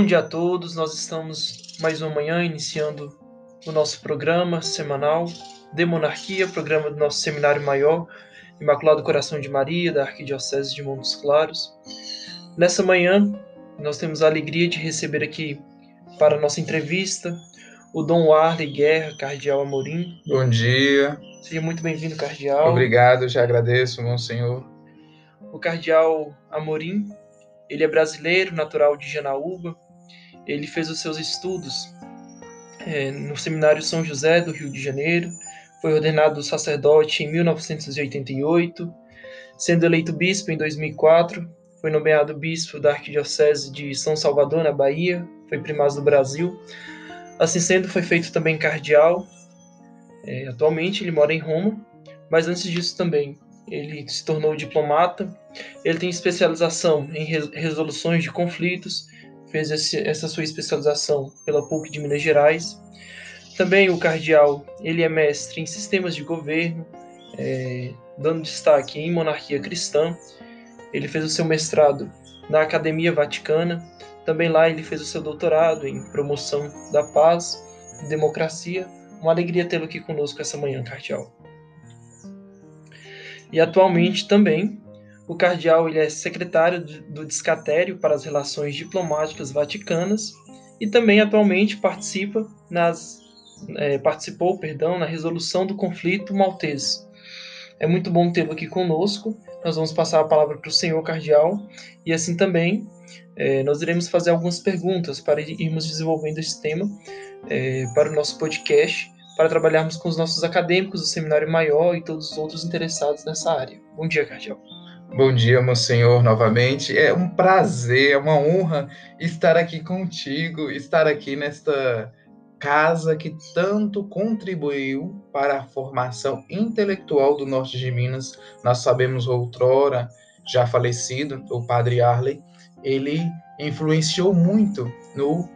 Bom dia a todos, nós estamos mais uma manhã iniciando o nosso programa semanal de monarquia, programa do nosso seminário maior, Imaculado Coração de Maria, da Arquidiocese de Montes Claros. Nessa manhã, nós temos a alegria de receber aqui para a nossa entrevista o Dom Warley Guerra, Cardeal Amorim. Bom dia. Seja muito bem-vindo, Cardeal. Obrigado, já agradeço, Monsenhor. O Cardeal Amorim, ele é brasileiro, natural de Janaúba. Ele fez os seus estudos é, no Seminário São José do Rio de Janeiro. Foi ordenado sacerdote em 1988, sendo eleito bispo em 2004. Foi nomeado bispo da Arquidiocese de São Salvador, na Bahia. Foi primaz do Brasil. Assim sendo, foi feito também cardeal. É, atualmente ele mora em Roma, mas antes disso também ele se tornou diplomata. Ele tem especialização em resoluções de conflitos, fez esse, essa sua especialização pela PUC de Minas Gerais. Também o cardeal, ele é mestre em sistemas de governo, é, dando destaque em monarquia cristã. Ele fez o seu mestrado na Academia Vaticana também lá ele fez o seu doutorado em promoção da paz e democracia. Uma alegria tê-lo aqui conosco essa manhã, Cardeal. E atualmente também o Cardeal ele é secretário do Descatério para as Relações Diplomáticas Vaticanas e também atualmente participa nas, é, participou perdão, na resolução do conflito maltese. É muito bom tê-lo aqui conosco. Nós vamos passar a palavra para o senhor Cardeal e assim também é, nós iremos fazer algumas perguntas para irmos desenvolvendo esse tema é, para o nosso podcast, para trabalharmos com os nossos acadêmicos do Seminário Maior e todos os outros interessados nessa área. Bom dia, Cardial. Bom dia, meu senhor, novamente. É um prazer, é uma honra estar aqui contigo, estar aqui nesta casa que tanto contribuiu para a formação intelectual do norte de Minas. Nós sabemos outrora, já falecido, o padre Arley, ele influenciou muito no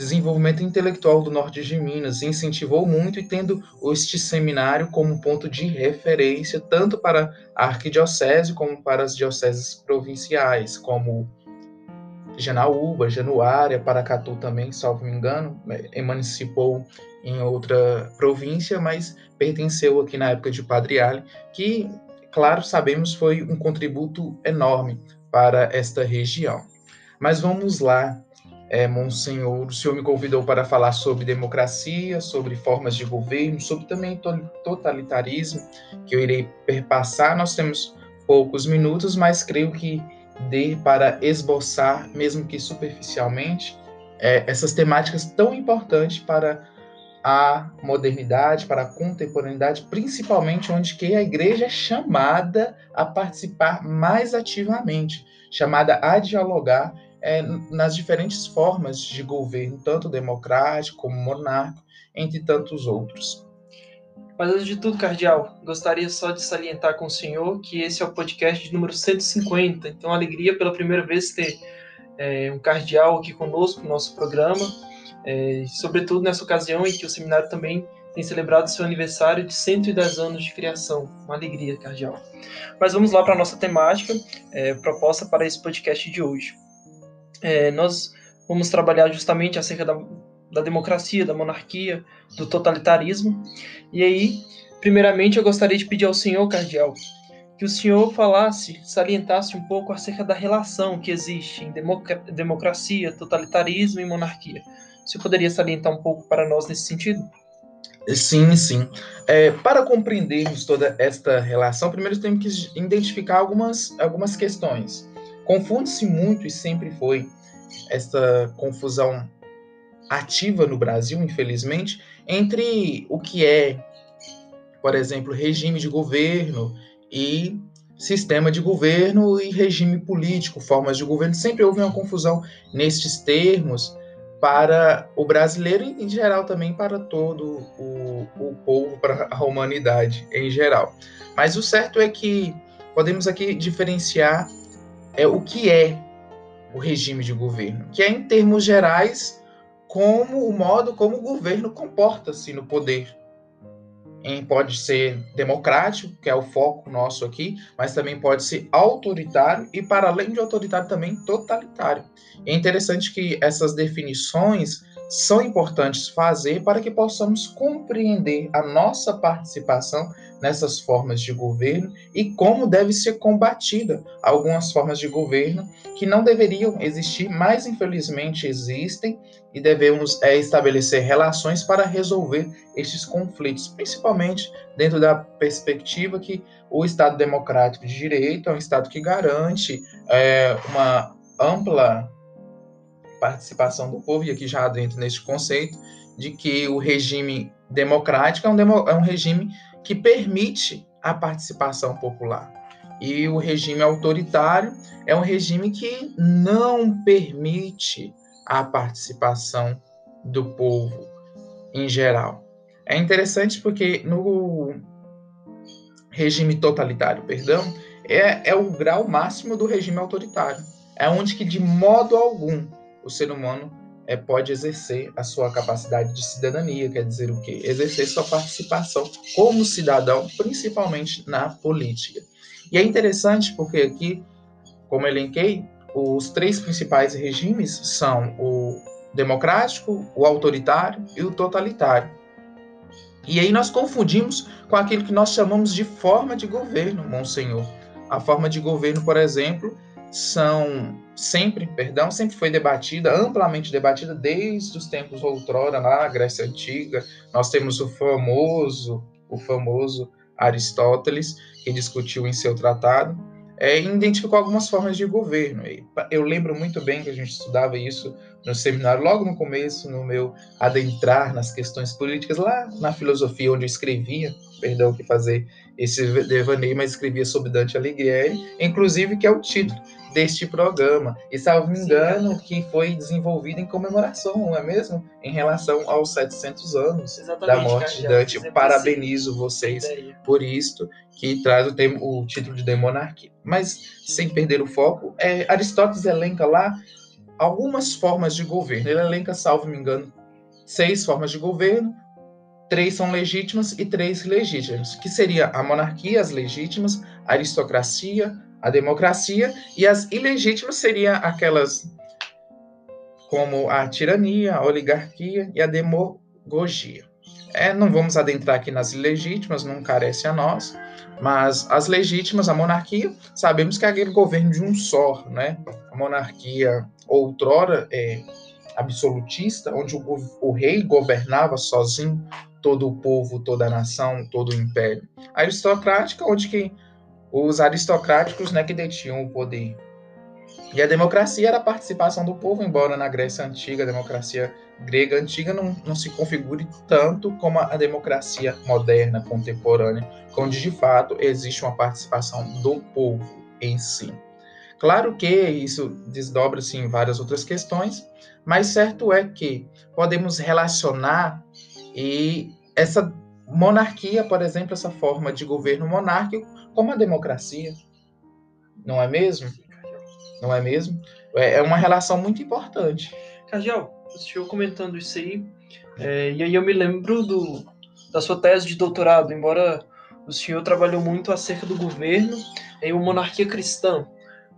desenvolvimento intelectual do norte de Minas, incentivou muito e tendo este seminário como ponto de referência tanto para a arquidiocese como para as dioceses provinciais, como Janaúba, Januária, Paracatu também, salvo me engano, é, emancipou em outra província, mas pertenceu aqui na época de Padre Ali, que, claro, sabemos foi um contributo enorme para esta região. Mas vamos lá, é, Monsenhor, o senhor me convidou para falar sobre democracia, sobre formas de governo, sobre também totalitarismo, que eu irei perpassar. Nós temos poucos minutos, mas creio que dê para esboçar, mesmo que superficialmente, é, essas temáticas tão importantes para a modernidade, para a contemporaneidade, principalmente onde que a igreja é chamada a participar mais ativamente, chamada a dialogar é, nas diferentes formas de governo, tanto democrático como monárquico, entre tantos outros. Mas antes de tudo, Cardeal, gostaria só de salientar com o senhor que esse é o podcast número 150, então alegria pela primeira vez ter é, um cardeal aqui conosco no nosso programa, é, sobretudo nessa ocasião em que o seminário também tem celebrado seu aniversário de 110 anos de criação. Uma alegria, Cardeal. Mas vamos lá para a nossa temática, é, proposta para esse podcast de hoje. É, nós vamos trabalhar justamente acerca da, da democracia, da monarquia, do totalitarismo. E aí, primeiramente, eu gostaria de pedir ao senhor, Cardeal, que o senhor falasse, salientasse um pouco acerca da relação que existe em democracia, totalitarismo e monarquia. Você poderia salientar um pouco para nós nesse sentido? Sim, sim. É, para compreendermos toda esta relação, primeiro temos que identificar algumas, algumas questões. Confunde-se muito e sempre foi esta confusão ativa no Brasil, infelizmente, entre o que é, por exemplo, regime de governo e sistema de governo e regime político, formas de governo. Sempre houve uma confusão nestes termos para o brasileiro e, em geral, também para todo o, o povo, para a humanidade em geral. Mas o certo é que podemos aqui diferenciar é, o que é o regime de governo, que é, em termos gerais, como o modo como o governo comporta-se no poder. pode ser democrático, que é o foco nosso aqui, mas também pode ser autoritário e, para além de autoritário, também totalitário. É interessante que essas definições são importantes fazer para que possamos compreender a nossa participação nessas formas de governo e como deve ser combatida algumas formas de governo que não deveriam existir, mas infelizmente existem e devemos é, estabelecer relações para resolver estes conflitos, principalmente dentro da perspectiva que o Estado democrático de direito é um Estado que garante é, uma ampla participação do povo, e aqui já dentro neste conceito, de que o regime democrático é um, demo, é um regime que permite a participação popular. E o regime autoritário é um regime que não permite a participação do povo em geral. É interessante porque no regime totalitário, perdão, é, é o grau máximo do regime autoritário. É onde que de modo algum o ser humano é, pode exercer a sua capacidade de cidadania, quer dizer o quê? Exercer sua participação como cidadão, principalmente na política. E é interessante porque aqui, como elenquei, os três principais regimes são o democrático, o autoritário e o totalitário. E aí nós confundimos com aquilo que nós chamamos de forma de governo, Monsenhor. A forma de governo, por exemplo, são sempre, perdão, sempre foi debatida, amplamente debatida desde os tempos outrora lá Grécia antiga. Nós temos o famoso, o famoso Aristóteles que discutiu em seu tratado, é, identificou algumas formas de governo. Eu lembro muito bem que a gente estudava isso no seminário, logo no começo, no meu adentrar nas questões políticas, lá na filosofia, onde eu escrevia, perdão que fazer esse devaneio, mas escrevia sobre Dante Alighieri, inclusive que é o título deste programa. E, salvo me engano, Sim, que foi desenvolvido em comemoração, não é mesmo? Em relação aos 700 anos Exatamente, da morte de Dante. Parabenizo vocês por isto, que traz o, termo, o título de demonarquia. Mas, sem perder o foco, é, Aristóteles elenca lá algumas formas de governo. Ele elenca, salvo me engano, seis formas de governo, três são legítimas e três ilegítimas, que seria a monarquia, as legítimas, a aristocracia, a democracia, e as ilegítimas seriam aquelas como a tirania, a oligarquia e a demagogia. É, não vamos adentrar aqui nas ilegítimas, não carece a nós, mas as legítimas, a monarquia, sabemos que é aquele governo de um só, né? A monarquia outrora é absolutista, onde o, o rei governava sozinho todo o povo, toda a nação, todo o império. A aristocrática, onde que os aristocráticos né, que detinham o poder. E a democracia era a participação do povo, embora na Grécia Antiga, a democracia grega antiga não, não se configure tanto como a democracia moderna, contemporânea, onde de fato existe uma participação do povo em si. Claro que isso desdobra-se em várias outras questões, mas certo é que podemos relacionar e essa monarquia, por exemplo, essa forma de governo monárquico, como a democracia. Não é mesmo? Não é mesmo? É, é uma relação muito importante. Cardial, o senhor comentando isso aí, é, e aí eu me lembro do, da sua tese de doutorado, embora o senhor trabalhou muito acerca do governo em uma monarquia cristã.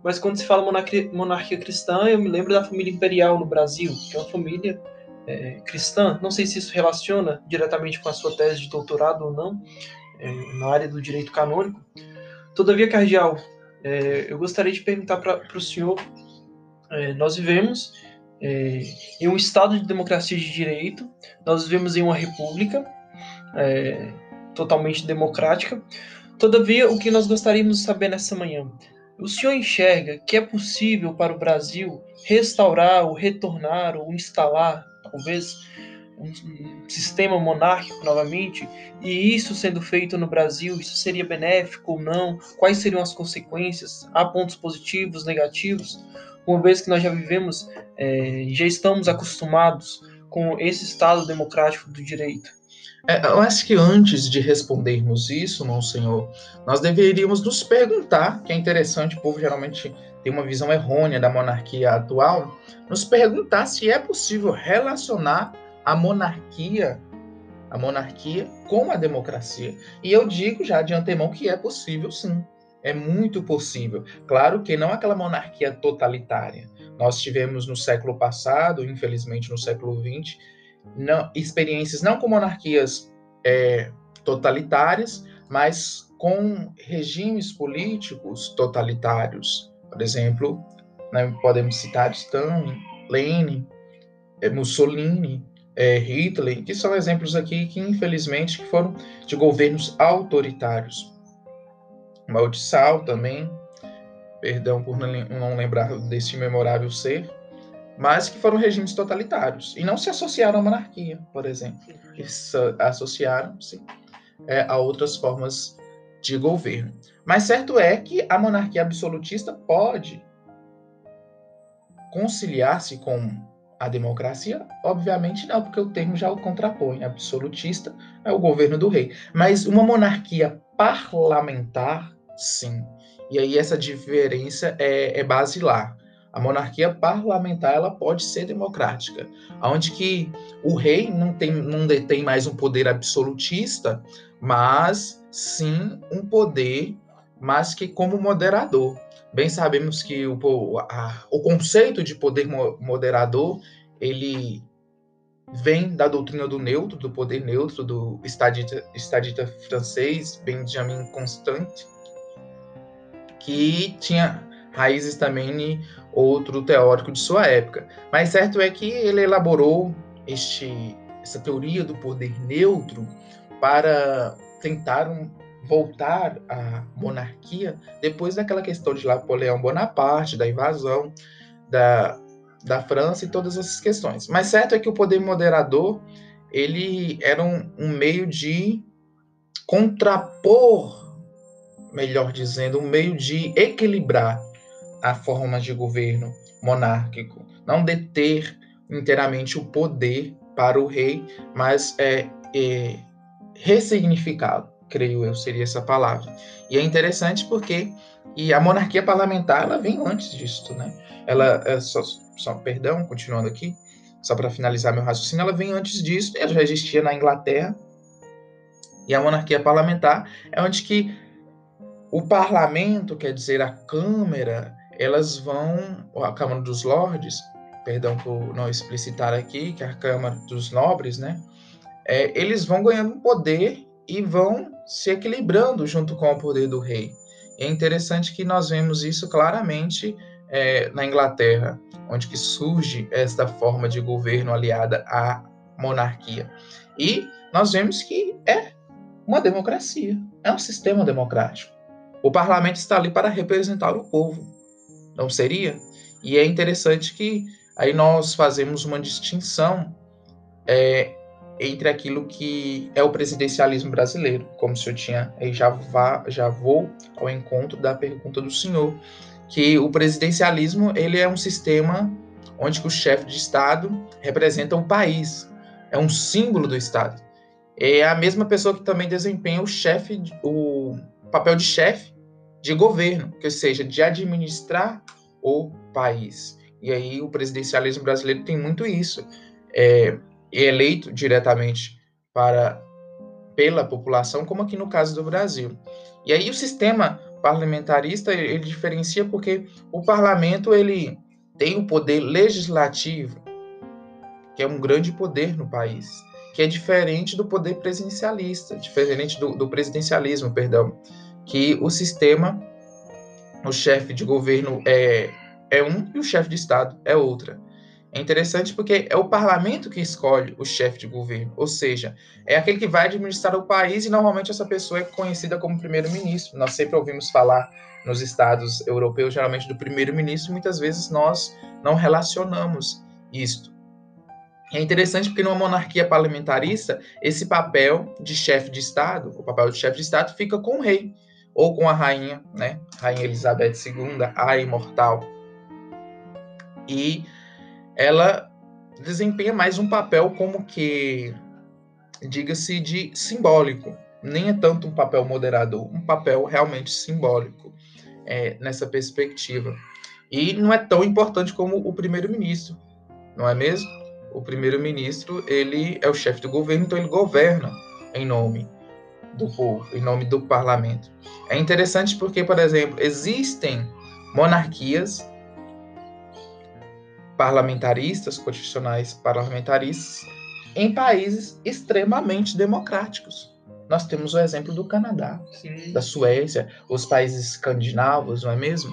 Mas quando se fala monarquia, monarquia cristã, eu me lembro da família imperial no Brasil, que é uma família é, cristã. Não sei se isso relaciona diretamente com a sua tese de doutorado ou não, na área do direito canônico. Todavia, Cardial, é, eu gostaria de perguntar para o senhor: é, nós vivemos é, em um Estado de democracia de direito, nós vivemos em uma república é, totalmente democrática. Todavia, o que nós gostaríamos de saber nessa manhã? O senhor enxerga que é possível para o Brasil restaurar ou retornar ou instalar, talvez, um sistema monárquico novamente, e isso sendo feito no Brasil, isso seria benéfico ou não? Quais seriam as consequências? Há pontos positivos, negativos? Uma vez que nós já vivemos, é, já estamos acostumados com esse Estado democrático do direito. É, eu acho que antes de respondermos isso, Monsenhor, nós deveríamos nos perguntar, que é interessante, o povo geralmente tem uma visão errônea da monarquia atual, nos perguntar se é possível relacionar a monarquia a monarquia com a democracia. E eu digo já de antemão que é possível sim. É muito possível. Claro que não aquela monarquia totalitária. Nós tivemos no século passado, infelizmente no século XX, não, experiências não com monarquias é, totalitárias, mas com regimes políticos totalitários. Por exemplo, né, podemos citar Stalin, Lenin, é, Mussolini, é, Hitler, que são exemplos aqui que, infelizmente, foram de governos autoritários. Tsao também, perdão por não lembrar desse memorável ser, mas que foram regimes totalitários e não se associaram à monarquia, por exemplo, associaram-se é, a outras formas de governo. Mas certo é que a monarquia absolutista pode conciliar-se com a democracia? Obviamente não, porque o termo já o contrapõe. Absolutista é o governo do rei. Mas uma monarquia parlamentar, sim. E aí essa diferença é, é basilar. A monarquia parlamentar ela pode ser democrática, onde que o rei não tem não detém mais um poder absolutista, mas sim um poder, mas que como moderador. Bem sabemos que o, a, o conceito de poder moderador ele vem da doutrina do neutro, do poder neutro do estadista, estadista francês Benjamin Constant, que tinha raízes também em outro teórico de sua época. Mas certo é que ele elaborou este, essa teoria do poder neutro para tentar um, voltar à monarquia depois daquela questão de Napoleão Bonaparte, da invasão da, da França e todas essas questões. Mas certo é que o poder moderador ele era um, um meio de contrapor, melhor dizendo, um meio de equilibrar a forma de governo monárquico, não deter inteiramente o poder para o rei, mas é, é ressignificá-lo, creio eu, seria essa palavra. E é interessante porque e a monarquia parlamentar ela vem antes disso, né? Ela é só, só perdão, continuando aqui, só para finalizar meu raciocínio, ela vem antes disso, ela já existia na Inglaterra. E a monarquia parlamentar é onde que o parlamento, quer dizer, a Câmara, elas vão, a Câmara dos Lordes, perdão por não explicitar aqui, que é a Câmara dos Nobres, né? É, eles vão ganhando poder e vão se equilibrando junto com o poder do rei. É interessante que nós vemos isso claramente é, na Inglaterra, onde que surge esta forma de governo aliada à monarquia. E nós vemos que é uma democracia, é um sistema democrático. O parlamento está ali para representar o povo não seria? E é interessante que aí nós fazemos uma distinção é, entre aquilo que é o presidencialismo brasileiro, como se eu tinha, aí já, vá, já vou ao encontro da pergunta do senhor, que o presidencialismo ele é um sistema onde o chefe de Estado representa o país, é um símbolo do Estado. É a mesma pessoa que também desempenha o chefe, o papel de chefe de governo, que seja de administrar o país. E aí o presidencialismo brasileiro tem muito isso. É, eleito diretamente para pela população, como aqui no caso do Brasil. E aí o sistema parlamentarista ele diferencia porque o parlamento ele tem o poder legislativo, que é um grande poder no país, que é diferente do poder presidencialista, diferente do, do presidencialismo, perdão, que o sistema, o chefe de governo é, é um e o chefe de Estado é outra. É interessante porque é o parlamento que escolhe o chefe de governo, ou seja, é aquele que vai administrar o país e normalmente essa pessoa é conhecida como primeiro-ministro. Nós sempre ouvimos falar nos estados europeus, geralmente do primeiro-ministro, muitas vezes nós não relacionamos isto. É interessante porque numa monarquia parlamentarista, esse papel de chefe de Estado, o papel de chefe de Estado fica com o rei ou com a rainha, né? Rainha Elizabeth II, a imortal. E ela desempenha mais um papel como que, diga-se, de simbólico. Nem é tanto um papel moderador, um papel realmente simbólico é, nessa perspectiva. E não é tão importante como o primeiro-ministro, não é mesmo? o primeiro-ministro, ele é o chefe do governo, então ele governa em nome do povo, em nome do parlamento. É interessante porque, por exemplo, existem monarquias parlamentaristas, constitucionais parlamentaristas, em países extremamente democráticos. Nós temos o exemplo do Canadá, Sim. da Suécia, os países escandinavos, não é mesmo?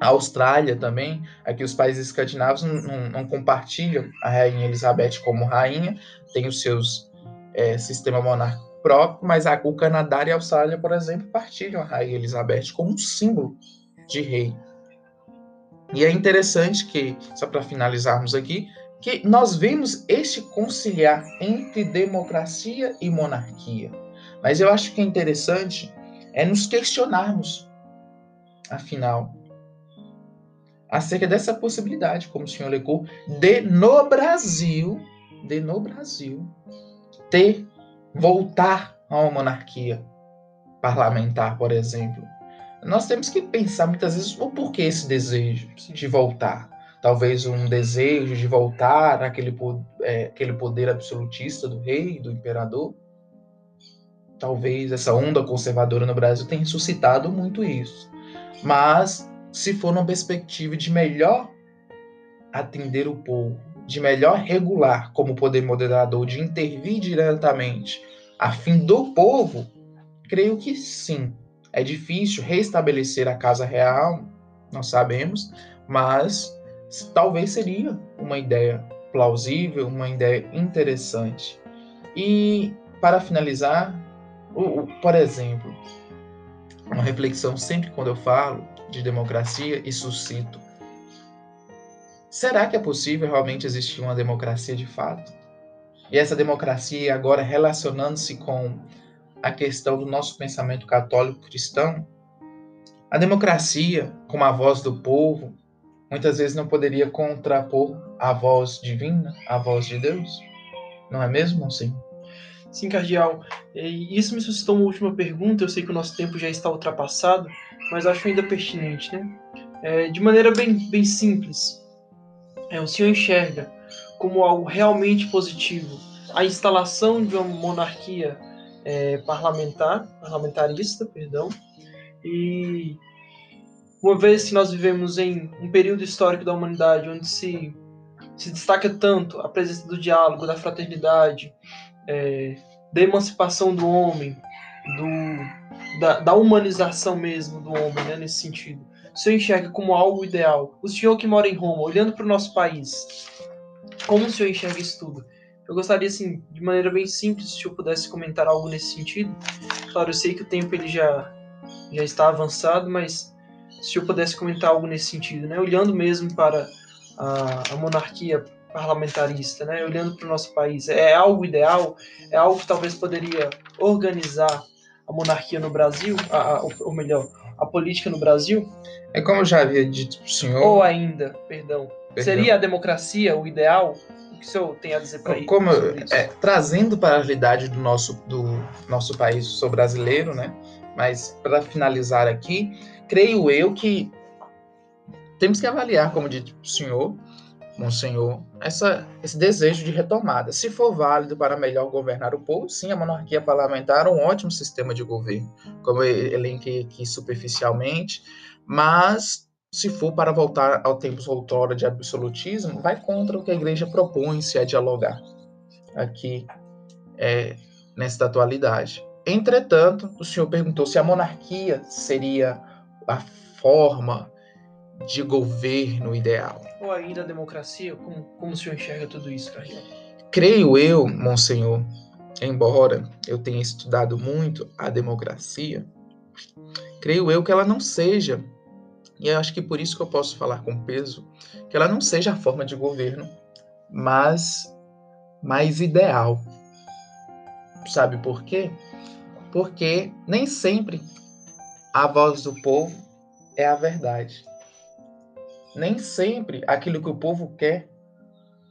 A Austrália também, aqui os países escandinavos não, não, não compartilham a Rainha Elizabeth como rainha, tem os seus é, sistema monárquico próprio, mas a, o Canadá e a Austrália, por exemplo, partilham a Rainha Elizabeth como um símbolo de rei. E é interessante que, só para finalizarmos aqui, que nós vemos este conciliar entre democracia e monarquia. Mas eu acho que é interessante é nos questionarmos, afinal, acerca dessa possibilidade, como o senhor legou, de no Brasil, de no Brasil, ter, voltar a uma monarquia parlamentar, por exemplo. Nós temos que pensar muitas vezes o porquê esse desejo de voltar talvez um desejo de voltar àquele, é, aquele poder absolutista do rei, do imperador. Talvez essa onda conservadora no Brasil tenha suscitado muito isso. Mas, se for numa perspectiva de melhor atender o povo, de melhor regular como poder moderador, de intervir diretamente a fim do povo, creio que sim. É difícil restabelecer a casa real, nós sabemos, mas talvez seria uma ideia plausível, uma ideia interessante. E para finalizar, o, o, por exemplo, uma reflexão sempre quando eu falo de democracia e suscito. Será que é possível realmente existir uma democracia de fato? E essa democracia agora relacionando-se com a questão do nosso pensamento católico cristão, a democracia, como a voz do povo, muitas vezes não poderia contrapor a voz divina, a voz de Deus? Não é mesmo, sim? Sim, cardeal. E isso me suscitou uma última pergunta. Eu sei que o nosso tempo já está ultrapassado, mas acho ainda pertinente, né? É, de maneira bem, bem simples, é, o senhor enxerga como algo realmente positivo a instalação de uma monarquia é, parlamentar, parlamentarista, perdão, e uma vez que nós vivemos em um período histórico da humanidade onde se, se destaca tanto a presença do diálogo, da fraternidade, é, da emancipação do homem, do, da, da, humanização mesmo do homem, né, nesse sentido. O senhor enxerga como algo ideal. O senhor que mora em Roma, olhando para o nosso país, como o senhor enxerga isso tudo? Eu gostaria, assim, de maneira bem simples, se senhor pudesse comentar algo nesse sentido. Claro, eu sei que o tempo ele já, já está avançado, mas se eu pudesse comentar algo nesse sentido, né? Olhando mesmo para a, a monarquia parlamentarista, né? Olhando para o nosso país, é algo ideal? É algo que talvez poderia organizar a monarquia no Brasil, a, a, ou melhor, a política no Brasil? É como eu já havia dito para o senhor. Ou ainda, perdão, perdão, seria a democracia o ideal? O que o senhor tem a dizer para isso? Como é, trazendo para a realidade do nosso do nosso país, sou brasileiro, né? Mas para finalizar aqui, creio eu que temos que avaliar, como disse o senhor, Monsenhor, essa, esse desejo de retomada. Se for válido para melhor governar o povo, sim, a monarquia parlamentar é um ótimo sistema de governo, como eu elenquei aqui superficialmente, mas se for para voltar ao tempos outrora de absolutismo, vai contra o que a igreja propõe-se a dialogar aqui é, nesta atualidade. Entretanto, o senhor perguntou se a monarquia seria a forma de governo ideal. Ou ainda a democracia? Como, como o senhor enxerga tudo isso, Carlos? Creio eu, Monsenhor, embora eu tenha estudado muito a democracia, creio eu que ela não seja, e eu acho que por isso que eu posso falar com peso, que ela não seja a forma de governo mas mais ideal. Sabe por quê? Porque nem sempre a voz do povo é a verdade. Nem sempre aquilo que o povo quer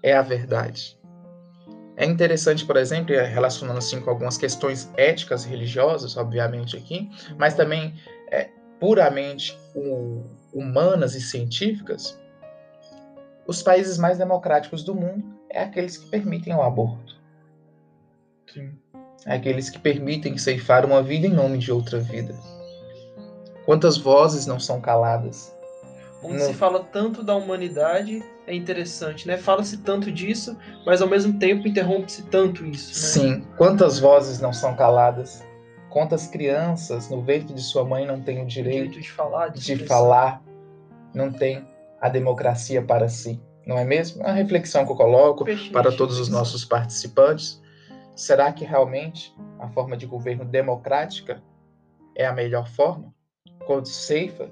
é a verdade. É interessante, por exemplo, relacionando assim com algumas questões éticas religiosas, obviamente aqui, mas também é, puramente humanas e científicas, os países mais democráticos do mundo é aqueles que permitem o aborto. Sim. É aqueles que permitem ceifar uma vida em nome de outra vida. Quantas vozes não são caladas? Onde se fala tanto da humanidade, é interessante, né? Fala-se tanto disso, mas ao mesmo tempo interrompe-se tanto isso. Né? Sim, quantas vozes não são caladas? Quantas crianças no ventre de sua mãe não têm o direito, de falar, de, de falar, não tem a democracia para si, não é mesmo? É uma reflexão que eu coloco para todos os nossos participantes. Será que realmente a forma de governo democrática é a melhor forma? Quando ceifa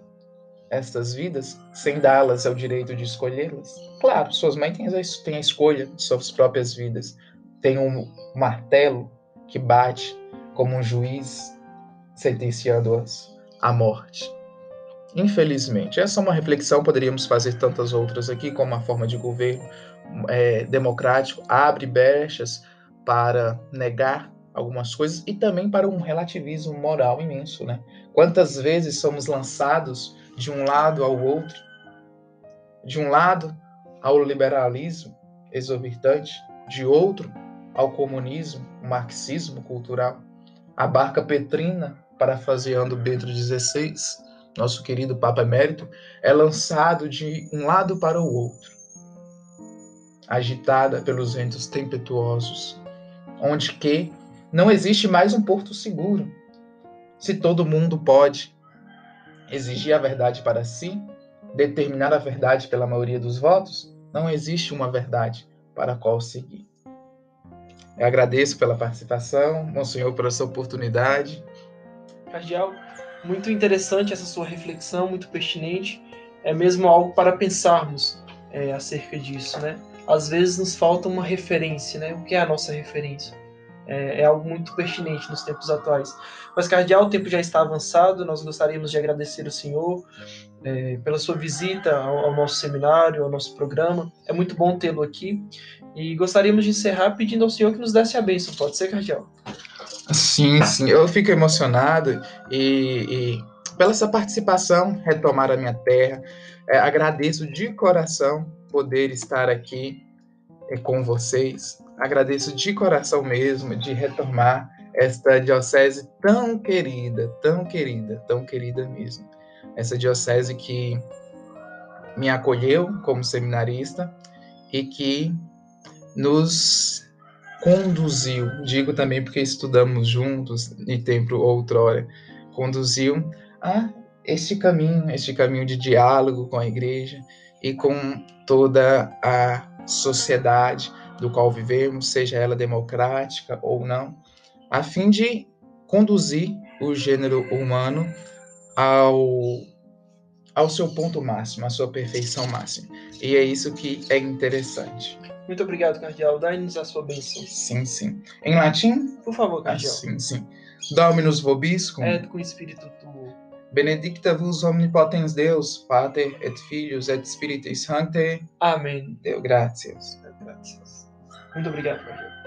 estas vidas sem dá-las o direito de escolhê-las? Claro, suas mães têm a, têm a escolha de suas próprias vidas. Tem um martelo que bate como um juiz sentenciando-as à morte. Infelizmente, essa é uma reflexão, poderíamos fazer tantas outras aqui, como uma forma de governo é, democrático abre brechas para negar algumas coisas e também para um relativismo moral imenso, né? Quantas vezes somos lançados de um lado ao outro, de um lado ao liberalismo exorbitante, de outro ao comunismo, marxismo cultural, a barca petrina, parafraseando Bento XVI, nosso querido Papa Emérito, é lançado de um lado para o outro, agitada pelos ventos tempestuosos, onde que não existe mais um porto seguro. Se todo mundo pode exigir a verdade para si, determinar a verdade pela maioria dos votos, não existe uma verdade para a qual seguir. Eu agradeço pela participação, Monsenhor, por essa oportunidade. Cardeal, muito interessante essa sua reflexão, muito pertinente. É mesmo algo para pensarmos é, acerca disso, né? Às vezes nos falta uma referência, né? O que é a nossa referência? É, é, algo muito pertinente nos tempos atuais. Mas, Cardeal, o tempo já está avançado, nós gostaríamos de agradecer o senhor é, pela sua visita ao, ao, nosso seminário, ao nosso programa. É muito bom tê-lo aqui. E gostaríamos de encerrar pedindo ao senhor que nos desse a bênção. Pode ser, Cardeal? Sim, sim. Eu fico emocionado e, e pela essa participação, retomar a minha terra. É, agradeço de coração poder estar aqui é, com vocês. Agradeço de coração mesmo de retomar esta diocese tão querida, tão querida, tão querida mesmo. Essa diocese que me acolheu como seminarista e que nos conduziu, digo também porque estudamos juntos em tempo outrora, conduziu a este caminho, este caminho de diálogo com a igreja e com toda a sociedade do qual vivemos, seja ela democrática ou não, a fim de conduzir o gênero humano ao, ao seu ponto máximo, à sua perfeição máxima. E é isso que é interessante. Muito obrigado, Cardeal. Dai-nos a sua bênção. Sim, sim. Em latim? Por favor, Cardeal. Ah, sim, sim. Dominus vobiscum. Et com espírito tuo. Benedicta vos omnipotens Deus, Pater et Filhos et Spiritus Sancte. Amém. Deu graças. Graças. Muito obrigado, Cardeal.